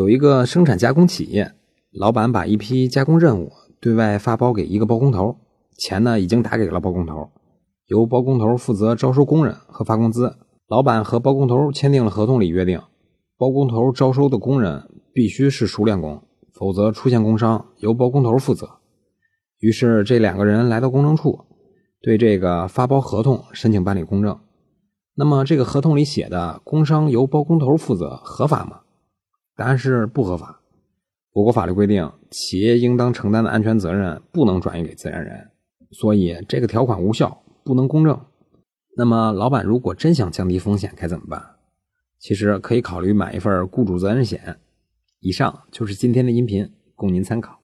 有一个生产加工企业，老板把一批加工任务对外发包给一个包工头，钱呢已经打给了包工头，由包工头负责招收工人和发工资。老板和包工头签订了合同里约定，包工头招收的工人必须是熟练工，否则出现工伤由包工头负责。于是这两个人来到公证处，对这个发包合同申请办理公证。那么这个合同里写的工伤由包工头负责合法吗？答案是不合法。我国法律规定，企业应当承担的安全责任不能转移给自然人，所以这个条款无效，不能公证。那么，老板如果真想降低风险，该怎么办？其实可以考虑买一份雇主责任险。以上就是今天的音频，供您参考。